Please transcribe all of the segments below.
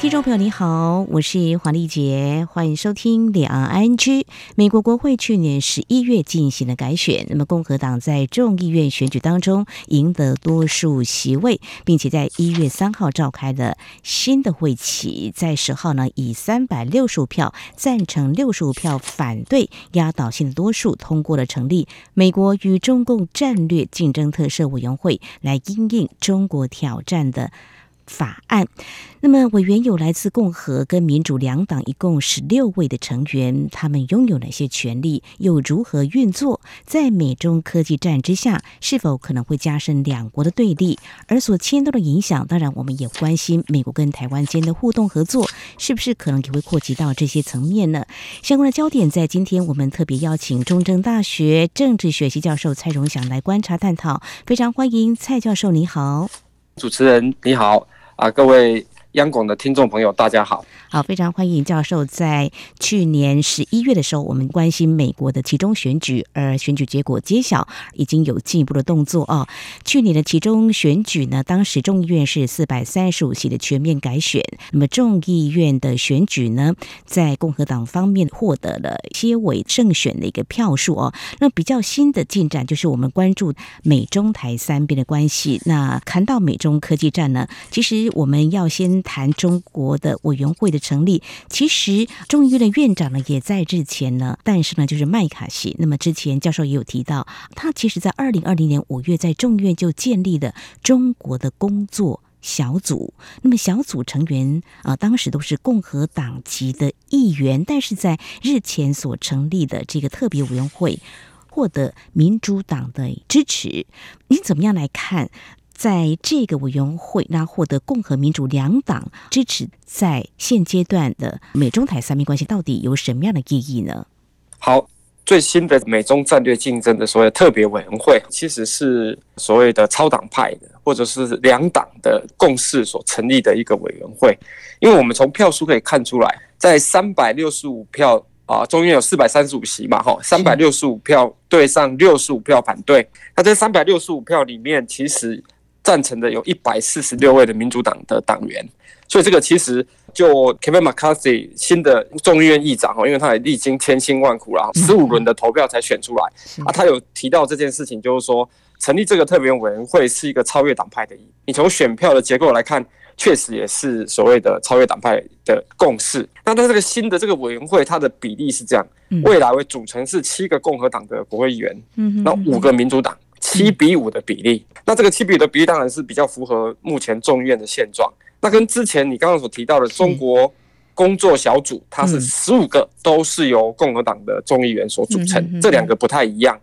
听众朋友，你好，我是黄丽杰，欢迎收听两岸 ING。美国国会去年十一月进行了改选，那么共和党在众议院选举当中赢得多数席位，并且在一月三号召开了新的会期，在十号呢以三百六十五票赞成、六十五票反对压倒性的多数通过了成立美国与中共战略竞争特设委员会，来因应中国挑战的法案。那么，委员有来自共和跟民主两党，一共十六位的成员，他们拥有哪些权利，又如何运作？在美中科技战之下，是否可能会加深两国的对立？而所牵动的影响，当然我们也关心美国跟台湾间的互动合作，是不是可能也会扩及到这些层面呢？相关的焦点，在今天我们特别邀请中正大学政治学系教授蔡荣祥来观察探讨，非常欢迎蔡教授，你好。主持人你好啊，各位。央广的听众朋友，大家好。好，非常欢迎教授。在去年十一月的时候，我们关心美国的其中选举，而选举结果揭晓，已经有进一步的动作哦。去年的其中选举呢，当时众议院是四百三十五席的全面改选，那么众议院的选举呢，在共和党方面获得了些微胜选的一个票数哦。那比较新的进展就是我们关注美中台三边的关系。那谈到美中科技战呢，其实我们要先。谈中国的委员会的成立，其实众议院的院长呢也在之前呢，但是呢就是麦卡锡。那么之前教授也有提到，他其实在二零二零年五月在众议院就建立了中国的工作小组。那么小组成员啊，当时都是共和党籍的议员，但是在日前所成立的这个特别委员会获得民主党的支持。你怎么样来看？在这个委员会，那获得共和民主两党支持，在现阶段的美中台三边关系到底有什么样的意义呢？好，最新的美中战略竞争的所谓特别委员会，其实是所谓的超党派的，或者是两党的共识所成立的一个委员会。因为我们从票数可以看出来，在三百六十五票啊，中间有四百三十五席嘛，哈，三百六十五票对上六十五票反对，那这三百六十五票里面，其实。赞成的有一百四十六位的民主党的党员，所以这个其实就 Kevin McCarthy 新的众议院议长哦，因为他也历经千辛万苦，然后十五轮的投票才选出来 啊。他有提到这件事情，就是说成立这个特别委员会是一个超越党派的。你从选票的结构来看，确实也是所谓的超越党派的共识。那他这个新的这个委员会，它的比例是这样：未来为组成是七个共和党的国会议员，那五个民主党。七比五的比例，那这个七比五的比例当然是比较符合目前众议院的现状。那跟之前你刚刚所提到的中国工作小组，它是十五个都是由共和党的众议员所组成，这两个不太一样。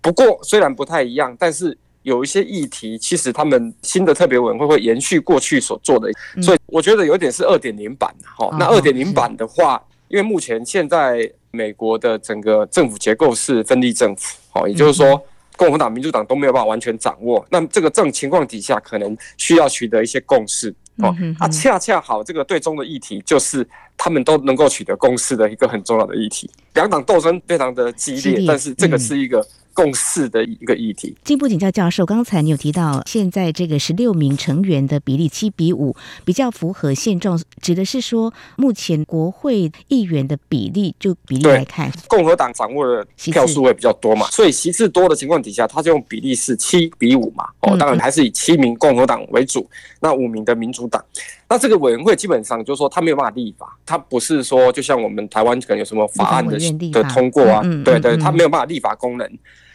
不过虽然不太一样，但是有一些议题，其实他们新的特别委员会会延续过去所做的，所以我觉得有点是二点零版。好，那二点零版的话，因为目前现在美国的整个政府结构是分立政府，好，也就是说。共和党、民主党都没有办法完全掌握，那么这个这种情况底下，可能需要取得一些共识哦。啊，恰恰好这个对中的议题，就是他们都能够取得共识的一个很重要的议题。两党斗争非常的激烈，但是这个是一个。共识的一个议题。进一步请教教授，刚才你有提到，现在这个十六名成员的比例七比五，比较符合现状，指的是说目前国会议员的比例，就比例来看，共和党掌握的票数会比较多嘛，所以席次多的情况底下，他就用比例是七比五嘛。哦，当然还是以七名共和党为主，那五名的民主党。那这个委员会基本上就是说，他没有办法立法，他不是说就像我们台湾可能有什么法案的的通过啊，对对，他没有办法立法功能。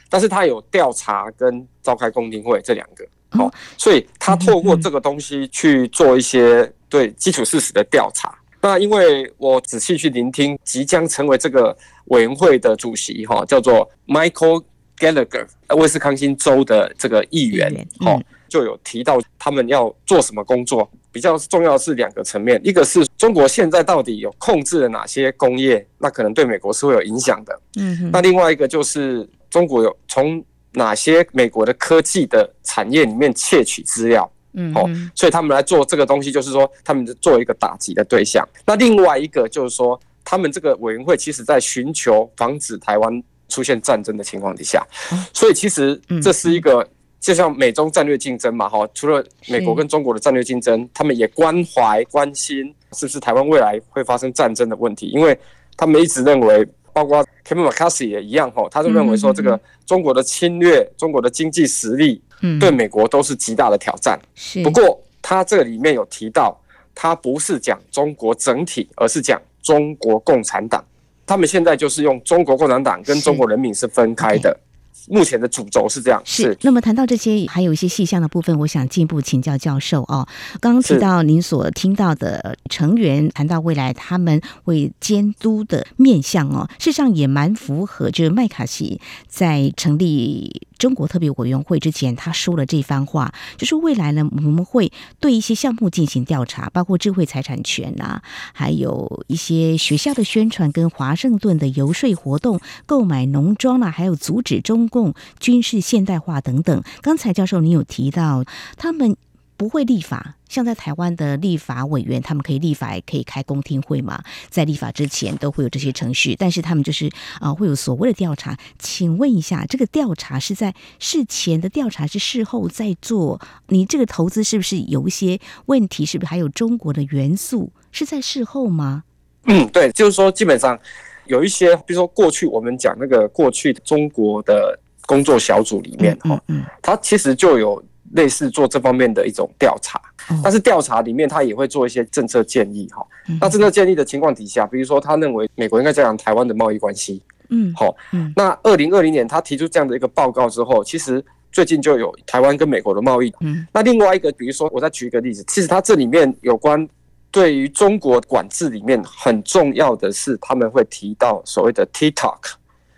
但是他有调查跟召开公听会这两个，好，所以他透过这个东西去做一些对基础事实的调查。那因为我仔细去聆听即将成为这个委员会的主席哈，叫做 Michael Gallagher，威斯康星州的这个议员，哦，就有提到他们要做什么工作。比较重要的是两个层面，一个是中国现在到底有控制了哪些工业，那可能对美国是会有影响的。嗯，那另外一个就是。中国有从哪些美国的科技的产业里面窃取资料？嗯，哦，所以他们来做这个东西，就是说他们做一个打击的对象。那另外一个就是说，他们这个委员会其实在寻求防止台湾出现战争的情况底下，所以其实这是一个就像美中战略竞争嘛，哈，除了美国跟中国的战略竞争，他们也关怀关心是不是台湾未来会发生战争的问题，因为他们一直认为。包括 Kevin McCarthy 也一样哈，他就认为说，这个中国的侵略、中国的经济实力，对美国都是极大的挑战。不过他这里面有提到，他不是讲中国整体，而是讲中国共产党。他们现在就是用中国共产党跟中国人民是分开的。目前的主轴是这样，是，是。那么谈到这些，还有一些细项的部分，我想进一步请教教授哦。刚刚提到您所听到的成员谈到未来他们会监督的面向哦，事实上也蛮符合，就是麦卡锡在成立中国特别委员会之前，他说了这番话，就是未来呢，我们会对一些项目进行调查，包括智慧财产权啊，还有一些学校的宣传跟华盛顿的游说活动，购买农庄啊，还有阻止中。共军事现代化等等，刚才教授你有提到，他们不会立法，像在台湾的立法委员，他们可以立法，也可以开公听会嘛，在立法之前都会有这些程序，但是他们就是啊、呃，会有所谓的调查。请问一下，这个调查是在事前的调查，是事后再做？你这个投资是不是有一些问题？是不是还有中国的元素？是在事后吗？嗯，对，就是说基本上有一些，比如说过去我们讲那个过去中国的。工作小组里面，哈，嗯，它其实就有类似做这方面的一种调查，但是调查里面他也会做一些政策建议，哈。那政策建议的情况底下，比如说他认为美国应该加强台湾的贸易关系，嗯，好，那二零二零年他提出这样的一个报告之后，其实最近就有台湾跟美国的贸易，嗯，那另外一个，比如说我再举一个例子，其实它这里面有关对于中国管制里面很重要的是，他们会提到所谓的 TikTok。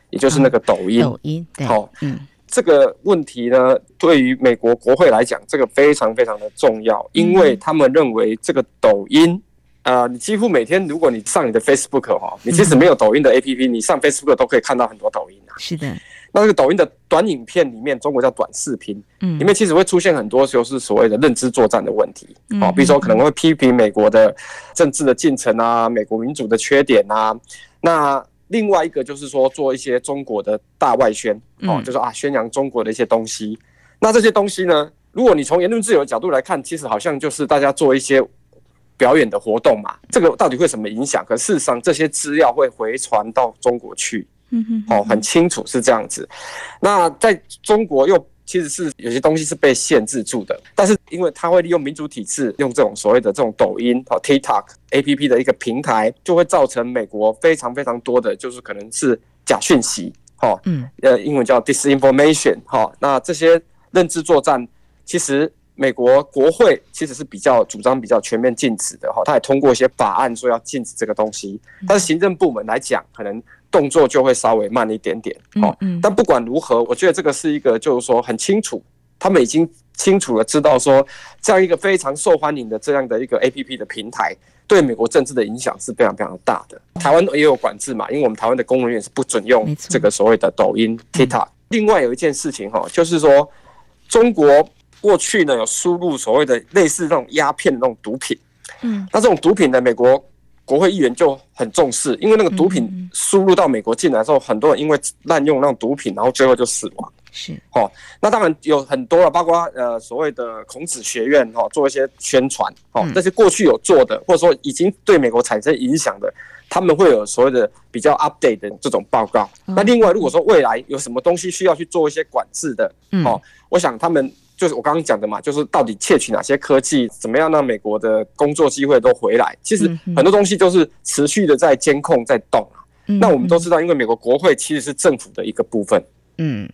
也就是那个抖音，抖音，好，嗯，这个问题呢，对于美国国会来讲，这个非常非常的重要，因为他们认为这个抖音，呃，你几乎每天，如果你上你的 Facebook 哈，你即使没有抖音的 APP，你上 Facebook 都可以看到很多抖音啊。是的，那这个抖音的短影片里面，中国叫短视频，嗯，里面其实会出现很多就是所谓的认知作战的问题，哦，比如说可能会批评美国的政治的进程啊，美国民主的缺点啊，那。另外一个就是说，做一些中国的大外宣，哦，就是啊，宣扬中国的一些东西。那这些东西呢，如果你从言论自由的角度来看，其实好像就是大家做一些表演的活动嘛。这个到底会什么影响？可事实上，这些资料会回传到中国去，嗯哼，哦，很清楚是这样子。那在中国又。其实是有些东西是被限制住的，但是因为它会利用民主体制，用这种所谓的这种抖音和 TikTok APP 的一个平台，就会造成美国非常非常多的就是可能是假讯息，哈，嗯，呃，英文叫 disinformation，哈，那这些认知作战，其实美国国会其实是比较主张比较全面禁止的，哈，他也通过一些法案说要禁止这个东西，但是行政部门来讲，可能。动作就会稍微慢一点点，哦，但不管如何，我觉得这个是一个，就是说很清楚，他们已经清楚的知道说，这样一个非常受欢迎的这样的一个 APP 的平台，对美国政治的影响是非常非常大的。台湾也有管制嘛，因为我们台湾的公务员是不准用这个所谓的抖音 TikTok。另外有一件事情哈，就是说中国过去呢有输入所谓的类似那种鸦片的那种毒品，嗯，那这种毒品呢，美国。国会议员就很重视，因为那个毒品输入到美国进来之后，很多人因为滥用那种毒品，然后最后就死亡。是，哦，那当然有很多了，包括呃所谓的孔子学院哈，做一些宣传，哦，那些过去有做的，或者说已经对美国产生影响的，他们会有所谓的比较 update 的这种报告。那另外，如果说未来有什么东西需要去做一些管制的，哦，我想他们。就是我刚刚讲的嘛，就是到底窃取哪些科技，怎么样让美国的工作机会都回来？其实很多东西都是持续的在监控，在动啊。那我们都知道，因为美国国会其实是政府的一个部分。嗯，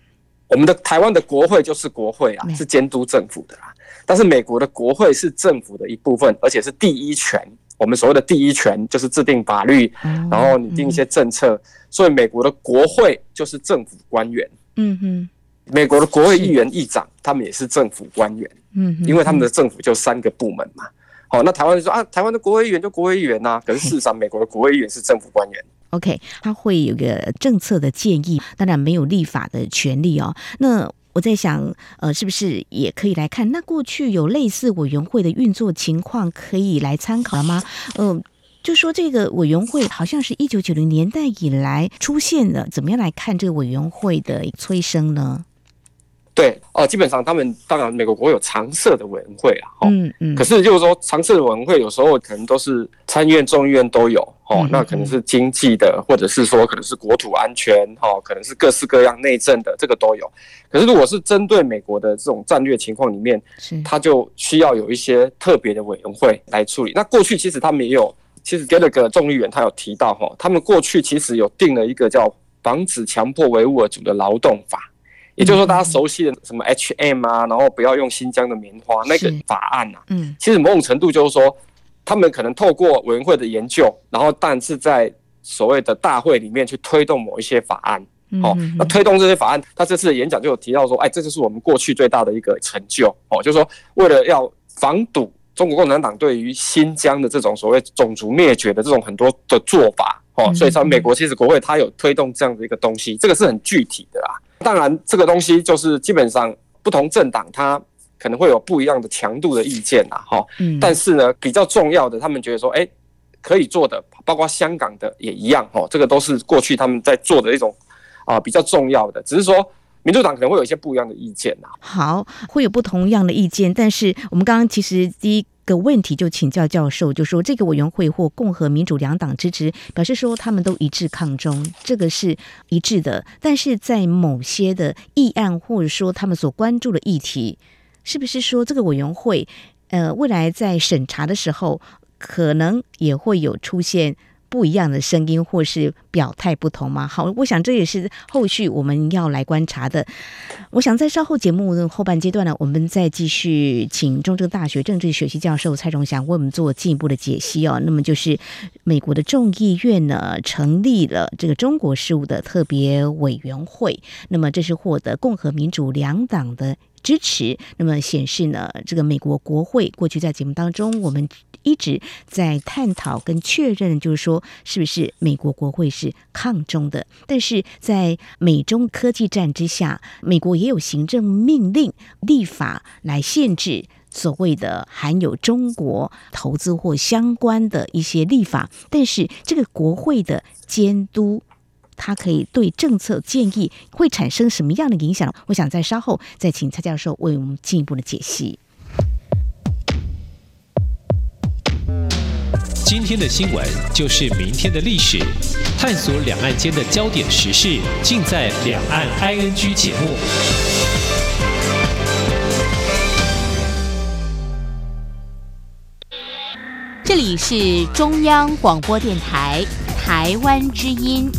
我们的台湾的国会就是国会啊，是监督政府的啦。但是美国的国会是政府的一部分，而且是第一权。我们所谓的第一权就是制定法律，然后拟定一些政策。所以美国的国会就是政府官员。嗯哼。美国的国会议员、议长，他们也是政府官员，嗯，因为他们的政府就三个部门嘛。好，那台湾就说啊，台湾的国会议员就国会议员呐，可是事实上，美国的国会议员是政府官员。OK，他会有个政策的建议，当然没有立法的权利哦。那我在想，呃，是不是也可以来看？那过去有类似委员会的运作情况可以来参考了吗？嗯、呃，就说这个委员会好像是一九九零年代以来出现的，怎么样来看这个委员会的催生呢？对哦，基本上他们当然美国国有常设的委员会啊，嗯嗯，可是就是说常设的委员会有时候可能都是参议院、众议院都有哦，嗯嗯那可能是经济的，或者是说可能是国土安全哦，可能是各式各样内政的，这个都有。可是如果是针对美国的这种战略情况里面，是他就需要有一些特别的委员会来处理。那过去其实他们也有，其实 Gallagher 众议员他有提到哈，他们过去其实有定了一个叫防止强迫维吾尔族的劳动法。也就是说，大家熟悉的什么 H&M 啊，然后不要用新疆的棉花那个法案呐，嗯，其实某种程度就是说，他们可能透过委员会的研究，然后但是在所谓的大会里面去推动某一些法案，哦，那推动这些法案，他这次的演讲就有提到说，哎，这就是我们过去最大的一个成就，哦，就是说为了要防堵中国共产党对于新疆的这种所谓种族灭绝的这种很多的做法，哦，所以说美国其实国会它有推动这样的一个东西，这个是很具体的啦。当然，这个东西就是基本上不同政党它可能会有不一样的强度的意见啦，哈。嗯。但是呢，比较重要的，他们觉得说，哎，可以做的，包括香港的也一样，哈。这个都是过去他们在做的一种啊比较重要的，只是说民主党可能会有一些不一样的意见呐。好，会有不同样的意见，但是我们刚刚其实第一。个问题就请教教授，就说这个委员会或共和民主两党支持，表示说他们都一致抗中，这个是一致的。但是在某些的议案或者说他们所关注的议题，是不是说这个委员会，呃，未来在审查的时候，可能也会有出现？不一样的声音，或是表态不同吗？好，我想这也是后续我们要来观察的。我想在稍后节目的后半阶段呢，我们再继续请中正大学政治学系教授蔡崇祥为我们做进一步的解析哦。那么就是美国的众议院呢，成立了这个中国事务的特别委员会，那么这是获得共和民主两党的支持，那么显示呢，这个美国国会过去在节目当中我们。一直在探讨跟确认，就是说，是不是美国国会是抗中的？但是在美中科技战之下，美国也有行政命令立法来限制所谓的含有中国投资或相关的一些立法。但是这个国会的监督，它可以对政策建议会产生什么样的影响？我想在稍后再请蔡教授为我们进一步的解析。今天的新闻就是明天的历史，探索两岸间的焦点时事，尽在《两岸 ING》节目。这里是中央广播电台台湾之音。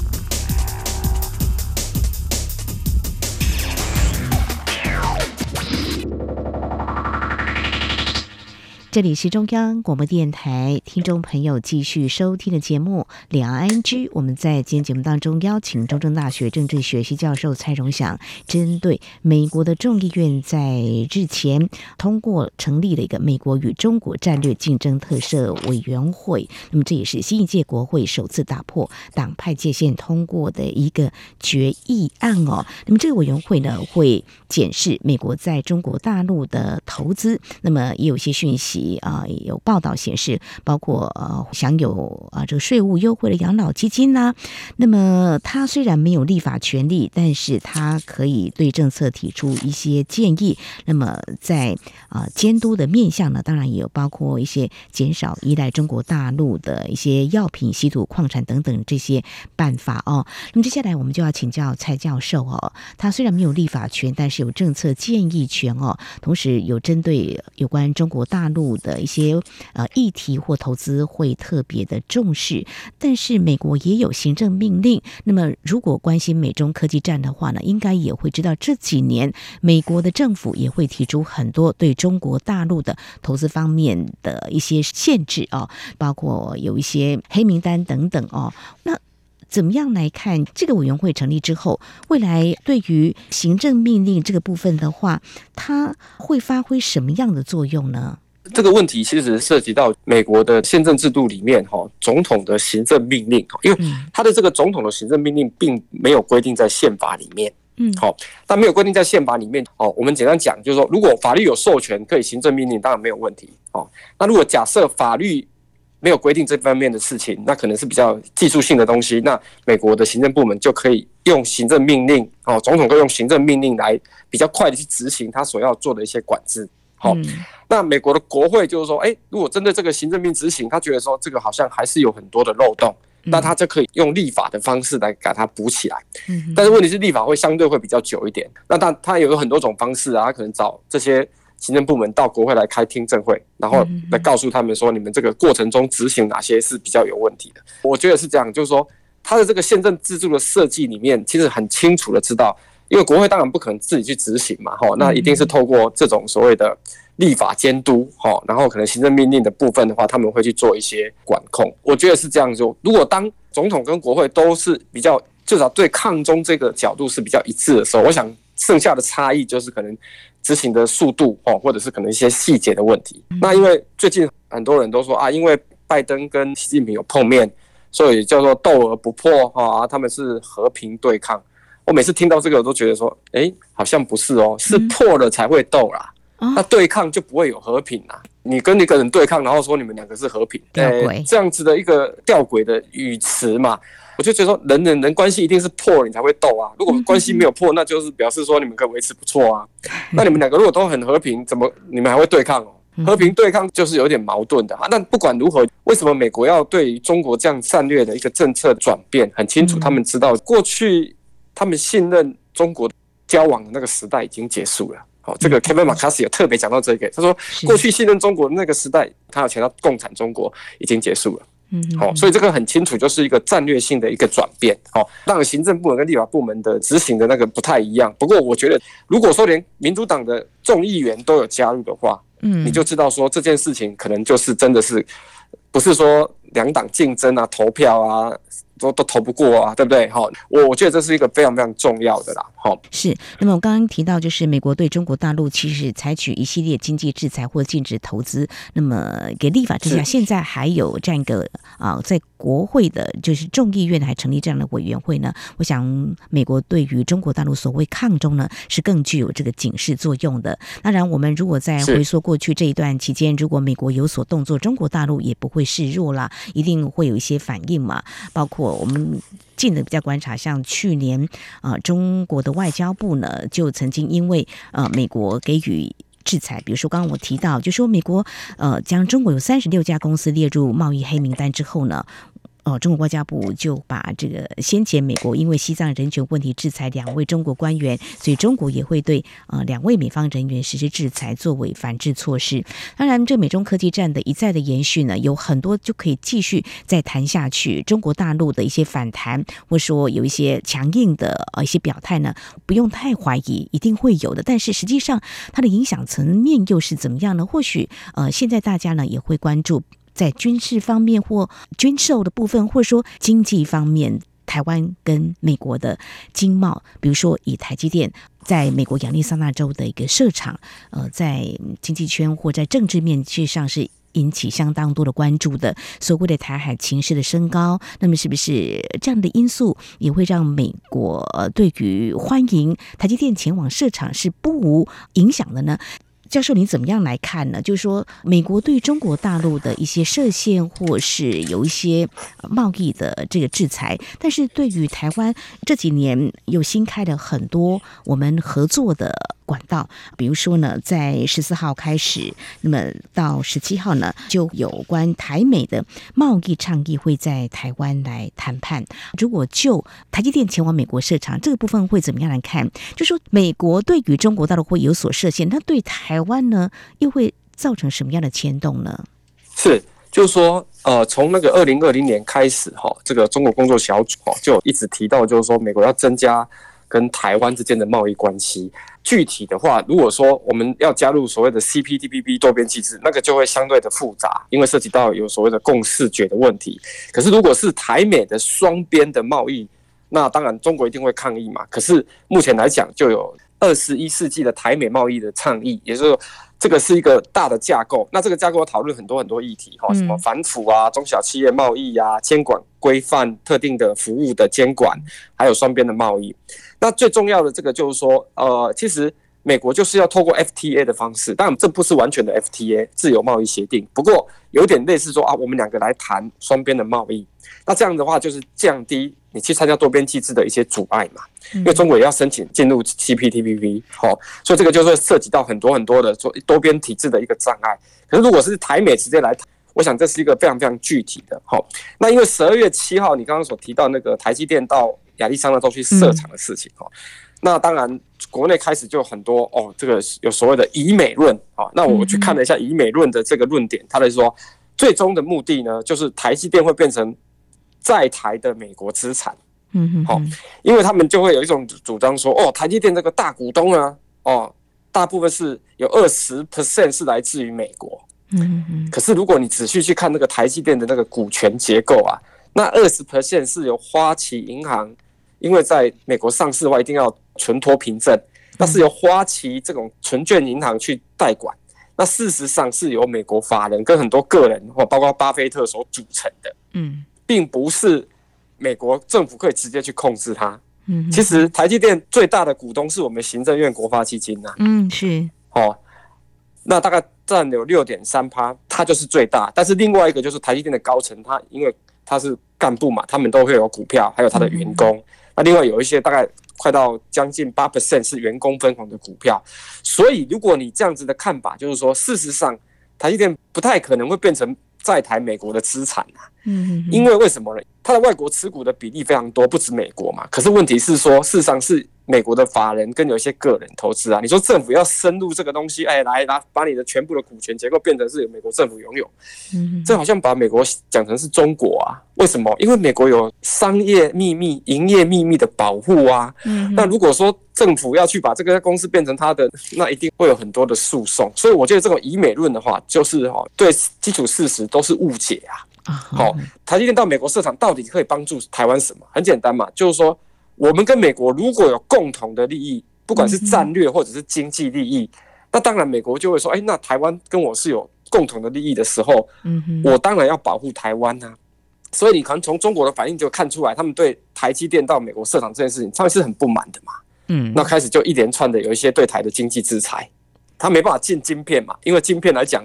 这里是中央广播电台，听众朋友继续收听的节目《两岸 ING》。我们在今天节目当中邀请中正大学政治学系教授蔡荣祥，针对美国的众议院在日前通过成立了一个美国与中国战略竞争特设委员会。那么这也是新一届国会首次打破党派界限通过的一个决议案哦。那么这个委员会呢，会检视美国在中国大陆的投资。那么也有些讯息。啊，有报道显示，包括呃享有啊这个税务优惠的养老基金呐、那么他虽然没有立法权利，但是他可以对政策提出一些建议。那么在啊监督的面向呢，当然也有包括一些减少依赖中国大陆的一些药品、稀土矿产等等这些办法哦。那么接下来我们就要请教蔡教授哦，他虽然没有立法权，但是有政策建议权哦，同时有针对有关中国大陆。的一些呃议题或投资会特别的重视，但是美国也有行政命令。那么，如果关心美中科技战的话呢，应该也会知道这几年美国的政府也会提出很多对中国大陆的投资方面的一些限制哦，包括有一些黑名单等等哦。那怎么样来看这个委员会成立之后，未来对于行政命令这个部分的话，它会发挥什么样的作用呢？这个问题其实涉及到美国的宪政制度里面，哈，总统的行政命令，因为他的这个总统的行政命令并没有规定在宪法里面，嗯，好，但没有规定在宪法里面。哦，我们简单讲，就是说，如果法律有授权可以行政命令，当然没有问题。哦，那如果假设法律没有规定这方面的事情，那可能是比较技术性的东西，那美国的行政部门就可以用行政命令，哦，总统可以用行政命令来比较快的去执行他所要做的一些管制。好，那美国的国会就是说，哎，如果针对这个行政命执行，他觉得说这个好像还是有很多的漏洞，那他就可以用立法的方式来把它补起来。但是问题是立法会相对会比较久一点，那他他有很多种方式啊，他可能找这些行政部门到国会来开听证会，然后来告诉他们说，你们这个过程中执行哪些是比较有问题的。我觉得是这样，就是说他的这个宪政制度的设计里面，其实很清楚的知道。因为国会当然不可能自己去执行嘛，哈，那一定是透过这种所谓的立法监督，哈，然后可能行政命令的部分的话，他们会去做一些管控。我觉得是这样说。如果当总统跟国会都是比较至少对抗中这个角度是比较一致的时候，我想剩下的差异就是可能执行的速度，哦，或者是可能一些细节的问题。那因为最近很多人都说啊，因为拜登跟习近平有碰面，所以叫做斗而不破，哈，他们是和平对抗。我每次听到这个，我都觉得说，哎，好像不是哦，是破了才会斗啦。那对抗就不会有和平啦。你跟一个人对抗，然后说你们两个是和平，吊诡这样子的一个吊诡的语词嘛，我就觉得说，人人人关系一定是破了你才会斗啊。如果关系没有破，那就是表示说你们可以维持不错啊。那你们两个如果都很和平，怎么你们还会对抗哦？和平对抗就是有点矛盾的啊。那不管如何，为什么美国要对中国这样战略的一个政策转变？很清楚，他们知道过去。他们信任中国交往的那个时代已经结束了。好，这个 Kevin McCarthy 有特别讲到这个，他说过去信任中国的那个时代，他有强调共产中国已经结束了。嗯，好，所以这个很清楚，就是一个战略性的一个转变。好，让行政部门跟立法部门的执行的那个不太一样。不过我觉得，如果说连民主党的众议员都有加入的话，嗯，你就知道说这件事情可能就是真的是不是说两党竞争啊，投票啊。都都投不过啊，对不对？好，我我觉得这是一个非常非常重要的啦。好，是。那么我刚刚提到，就是美国对中国大陆其实采取一系列经济制裁或禁止投资。那么给立法之下，现在还有这样一个啊，在国会的，就是众议院还成立这样的委员会呢。我想，美国对于中国大陆所谓抗中呢，是更具有这个警示作用的。当然，我们如果在回溯过去这一段期间，如果美国有所动作，中国大陆也不会示弱啦，一定会有一些反应嘛，包括。我们近的比较观察，像去年啊、中国的外交部呢，就曾经因为呃美国给予制裁，比如说刚刚我提到，就说美国呃将中国有三十六家公司列入贸易黑名单之后呢。哦，中国外交部就把这个先前美国因为西藏人权问题制裁两位中国官员，所以中国也会对呃两位美方人员实施制裁作为反制措施。当然，这美中科技战的一再的延续呢，有很多就可以继续再谈下去。中国大陆的一些反弹，或说有一些强硬的呃一些表态呢，不用太怀疑，一定会有的。但是实际上它的影响层面又是怎么样呢？或许呃现在大家呢也会关注。在军事方面或军售的部分，或者说经济方面，台湾跟美国的经贸，比如说以台积电在美国亚利桑那州的一个设厂，呃，在经济圈或在政治面实上是引起相当多的关注的。所谓的台海情势的升高，那么是不是这样的因素也会让美国对于欢迎台积电前往设厂是不无影响的呢？教授，你怎么样来看呢？就是说，美国对中国大陆的一些设限，或是有一些贸易的这个制裁，但是对于台湾这几年又新开了很多我们合作的。管道，比如说呢，在十四号开始，那么到十七号呢，就有关台美的贸易倡议会在台湾来谈判。如果就台积电前往美国设厂这个部分会怎么样来看？就说美国对于中国大陆会有所设限，那对台湾呢，又会造成什么样的牵动呢？是，就是说，呃，从那个二零二零年开始哈，这个中国工作小组哈就一直提到，就是说美国要增加跟台湾之间的贸易关系。具体的话，如果说我们要加入所谓的 CPTPP 多边机制，那个就会相对的复杂，因为涉及到有所谓的共识觉的问题。可是如果是台美的双边的贸易，那当然中国一定会抗议嘛。可是目前来讲，就有二十一世纪的台美贸易的倡议，也就是说，这个是一个大的架构。那这个架构讨论很多很多议题哈，什么反腐啊、中小企业贸易啊、监管规范特定的服务的监管，还有双边的贸易。那最重要的这个就是说，呃，其实美国就是要透过 FTA 的方式，当然这不是完全的 FTA 自由贸易协定，不过有点类似说啊，我们两个来谈双边的贸易。那这样的话就是降低你去参加多边机制的一些阻碍嘛，因为中国也要申请进入 CPTPP，好，所以这个就是涉及到很多很多的做多边体制的一个障碍。可是如果是台美直接来谈，我想这是一个非常非常具体的。好，那因为十二月七号你刚刚所提到那个台积电到亚利桑那州去设厂的事情，哦，那当然国内开始就很多哦，这个有所谓的以美论啊，那我去看了一下以美论的这个论点，他来说最终的目的呢，就是台积电会变成。在台的美国资产，嗯哼，好，因为他们就会有一种主张说，哦，台积电这个大股东啊，哦，大部分是有二十 percent 是来自于美国，嗯嗯，可是如果你仔细去看那个台积电的那个股权结构啊，那二十 percent 是由花旗银行，因为在美国上市的话一定要存托凭证，那是由花旗这种存券银行去代管，那事实上是由美国法人跟很多个人或包括巴菲特所组成的，嗯。并不是美国政府可以直接去控制它。嗯，其实台积电最大的股东是我们行政院国发基金呐。嗯，是。哦，那大概占有六点三趴，它就是最大。但是另外一个就是台积电的高层，他因为他是干部嘛，他们都会有股票，还有他的员工。那另外有一些大概快到将近八 percent 是员工分红的股票。所以如果你这样子的看法，就是说事实上台积电不太可能会变成在台美国的资产啊。嗯，因为为什么呢？它的外国持股的比例非常多，不止美国嘛。可是问题是说，事实上是美国的法人跟有一些个人投资啊。你说政府要深入这个东西，哎，来来，把你的全部的股权结构变成是由美国政府拥有。嗯，这好像把美国讲成是中国啊？为什么？因为美国有商业秘密、营业秘密的保护啊。嗯，那如果说政府要去把这个公司变成他的，那一定会有很多的诉讼。所以我觉得这种以美论的话，就是哈，对基础事实都是误解啊。好，台积电到美国市场到底可以帮助台湾什么？很简单嘛，就是说我们跟美国如果有共同的利益，不管是战略或者是经济利益，那当然美国就会说，哎，那台湾跟我是有共同的利益的时候，我当然要保护台湾呐。所以你可能从中国的反应就看出来，他们对台积电到美国设厂这件事情，他们是很不满的嘛。嗯，那开始就一连串的有一些对台的经济制裁。他没办法进晶片嘛，因为晶片来讲，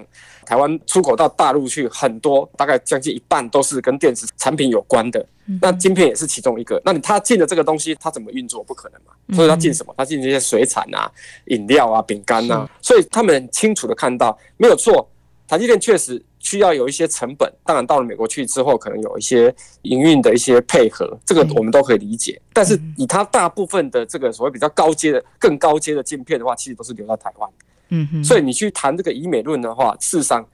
台湾出口到大陆去很多，大概将近一半都是跟电子产品有关的。那晶片也是其中一个。那你他进的这个东西，他怎么运作？不可能嘛。所以他进什么？他进这些水产啊、饮料啊、饼干啊。所以他们很清楚的看到，没有错，台积电确实需要有一些成本。当然到了美国去之后，可能有一些营运的一些配合，这个我们都可以理解。但是以他大部分的这个所谓比较高阶的、更高阶的晶片的话，其实都是留在台湾。嗯哼，所以你去谈这个以美论的话，事实上，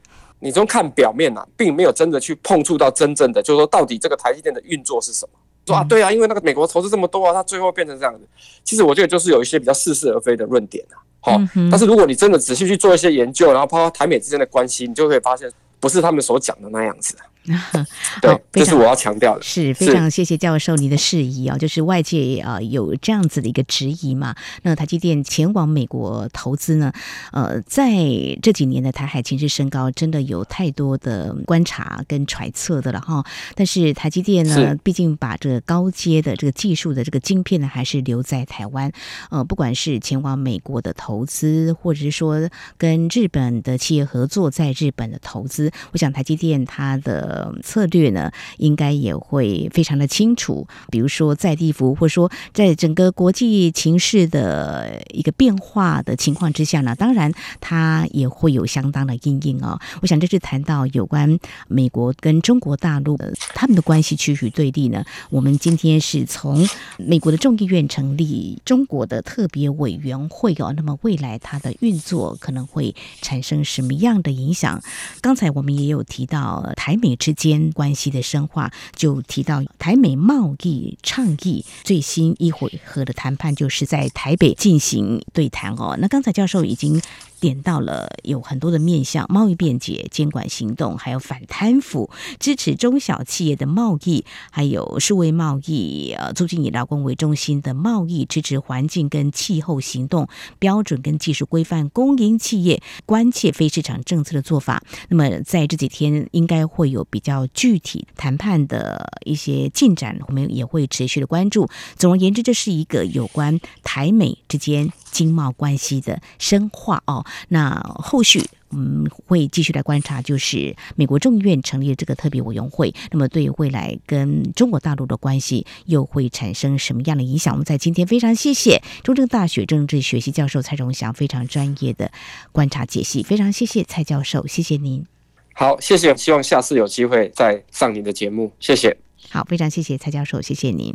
你从看表面呐、啊，并没有真的去碰触到真正的，就是说到底这个台积电的运作是什么？说啊，对啊，因为那个美国投资这么多啊，它最后变成这样子。其实我觉得就是有一些比较似是而非的论点啊。好，但是如果你真的仔细去做一些研究，然后包括台美之间的关系，你就会发现不是他们所讲的那样子。对，这是我要强调的。是非常谢谢教授您的释疑啊，就是外界啊有这样子的一个质疑嘛。那台积电前往美国投资呢，呃，在这几年的台海情势升高，真的有太多的观察跟揣测的了哈。但是台积电呢，毕竟把这个高阶的这个技术的这个晶片呢，还是留在台湾。呃，不管是前往美国的投资，或者是说跟日本的企业合作，在日本的投资，我想台积电它的。呃，策略呢，应该也会非常的清楚。比如说在地服，或者说在整个国际情势的一个变化的情况之下呢，当然它也会有相当的阴影哦。我想这是谈到有关美国跟中国大陆的他们的关系趋于对立呢。我们今天是从美国的众议院成立中国的特别委员会哦，那么未来它的运作可能会产生什么样的影响？刚才我们也有提到台美。之间关系的深化，就提到台美贸易倡议最新一回合的谈判，就是在台北进行对谈哦。那刚才教授已经点到了有很多的面向：贸易便捷、监管行动，还有反贪腐、支持中小企业的贸易，还有数位贸易，呃，促进以劳工为中心的贸易，支持环境跟气候行动标准跟技术规范，公营企业关切非市场政策的做法。那么在这几天，应该会有比较具体谈判的一些进展，我们也会持续的关注。总而言之，这是一个有关台美之间经贸关系的深化哦。那后续嗯会继续来观察，就是美国众议院成立了这个特别委员会，那么对于未来跟中国大陆的关系又会产生什么样的影响？我们在今天非常谢谢中正大学政治学系教授蔡荣祥非常专业的观察解析，非常谢谢蔡教授，谢谢您。好，谢谢，希望下次有机会再上您的节目，谢谢。好，非常谢谢蔡教授，谢谢您。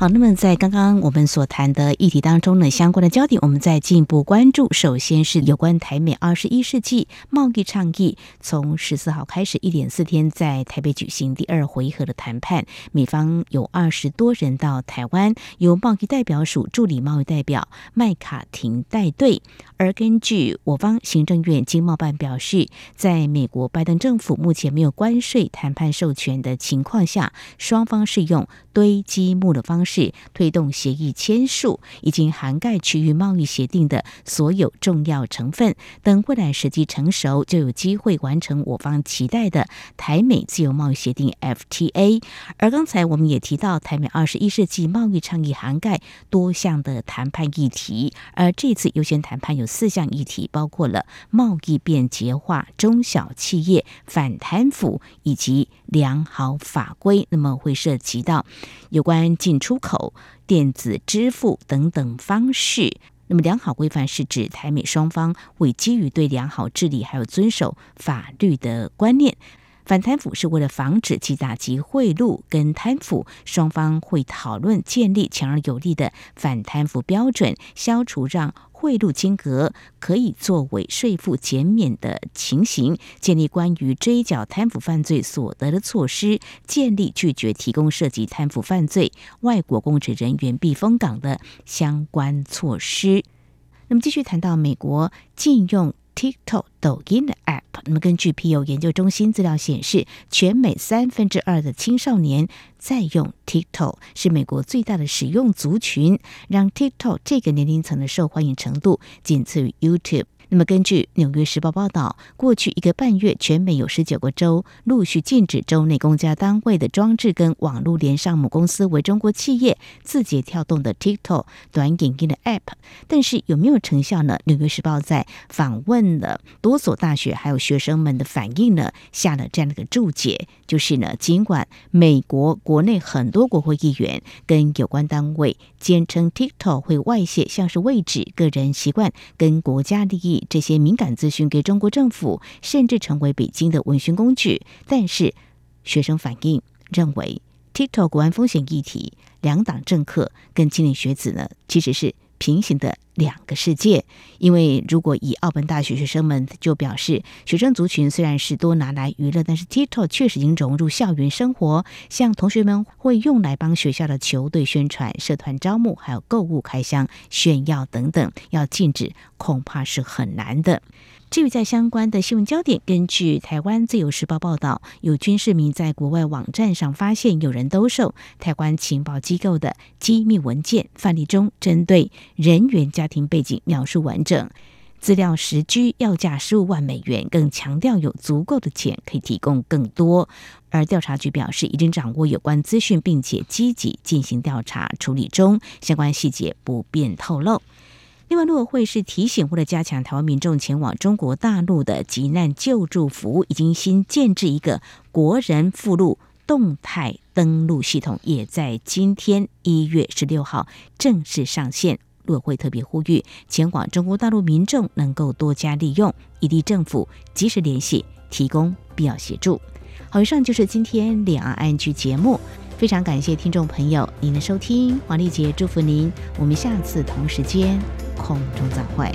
好，那么在刚刚我们所谈的议题当中呢，相关的焦点，我们再进一步关注。首先是有关台美二十一世纪贸易倡议，从十四号开始一连四天在台北举行第二回合的谈判，美方有二十多人到台湾，由贸易代表署助理贸易代表麦卡廷带队。而根据我方行政院经贸办表示，在美国拜登政府目前没有关税谈判授权的情况下，双方是用堆积木的方式。推动协议签署，已经涵盖区域贸易协定的所有重要成分。等未来时机成熟，就有机会完成我方期待的台美自由贸易协定 FTA。而刚才我们也提到，台美二十一世纪贸易倡议涵盖多项的谈判议题，而这次优先谈判有四项议题，包括了贸易便捷化、中小企业、反贪腐以及良好法规。那么会涉及到有关进出口、电子支付等等方式，那么良好规范是指台美双方会基于对良好治理还有遵守法律的观念；反贪腐是为了防止及打击贿赂跟贪腐，双方会讨论建立强而有力的反贪腐标准，消除让。贿赂金额可以作为税负减免的情形，建立关于追缴贪腐犯罪所得的措施，建立拒绝提供涉及贪腐犯罪外国公职人员避风港的相关措施。那么，继续谈到美国禁用。TikTok 抖音的那么根据皮尤研究中心资料显示，全美三分之二的青少年在用 TikTok，是美国最大的使用族群，让 TikTok 这个年龄层的受欢迎程度仅次于 YouTube。那么，根据《纽约时报》报道，过去一个半月，全美有十九个州陆续禁止州内公家单位的装置跟网络连上母公司为中国企业字节跳动的 TikTok 短影音的 App。但是有没有成效呢？《纽约时报》在访问了多所大学还有学生们的反应呢，下了这样的一个注解，就是呢，尽管美国国内很多国会议员跟有关单位坚称 TikTok 会外泄像是位置、个人习惯跟国家利益。这些敏感资讯给中国政府，甚至成为北京的问询工具。但是，学生反映认为，TikTok 国安风险议题，两党政客跟青年学子呢，其实是平行的两个世界。因为如果以澳本大学学生们就表示，学生族群虽然是多拿来娱乐，但是 TikTok 确实已经融入校园生活，像同学们会用来帮学校的球队宣传、社团招募，还有购物开箱、炫耀等等，要禁止恐怕是很难的。至于在相关的新闻焦点，根据台湾自由时报报道，有军事迷在国外网站上发现有人兜售台湾情报机构的机密文件，范例中针对人员家庭背景描述完整，资料实居要价十五万美元，更强调有足够的钱可以提供更多。而调查局表示，已经掌握有关资讯，并且积极进行调查处理中，相关细节不便透露。另外，陆委会是提醒，为了加强台湾民众前往中国大陆的急难救助服务，已经新建置一个国人附录动态登录系统，也在今天一月十六号正式上线。陆委会特别呼吁，前往中国大陆民众能够多加利用，以利政府及时联系，提供必要协助。好，以上就是今天两岸安居节目。非常感谢听众朋友您的收听，黄丽杰祝福您，我们下次同时间空中再会。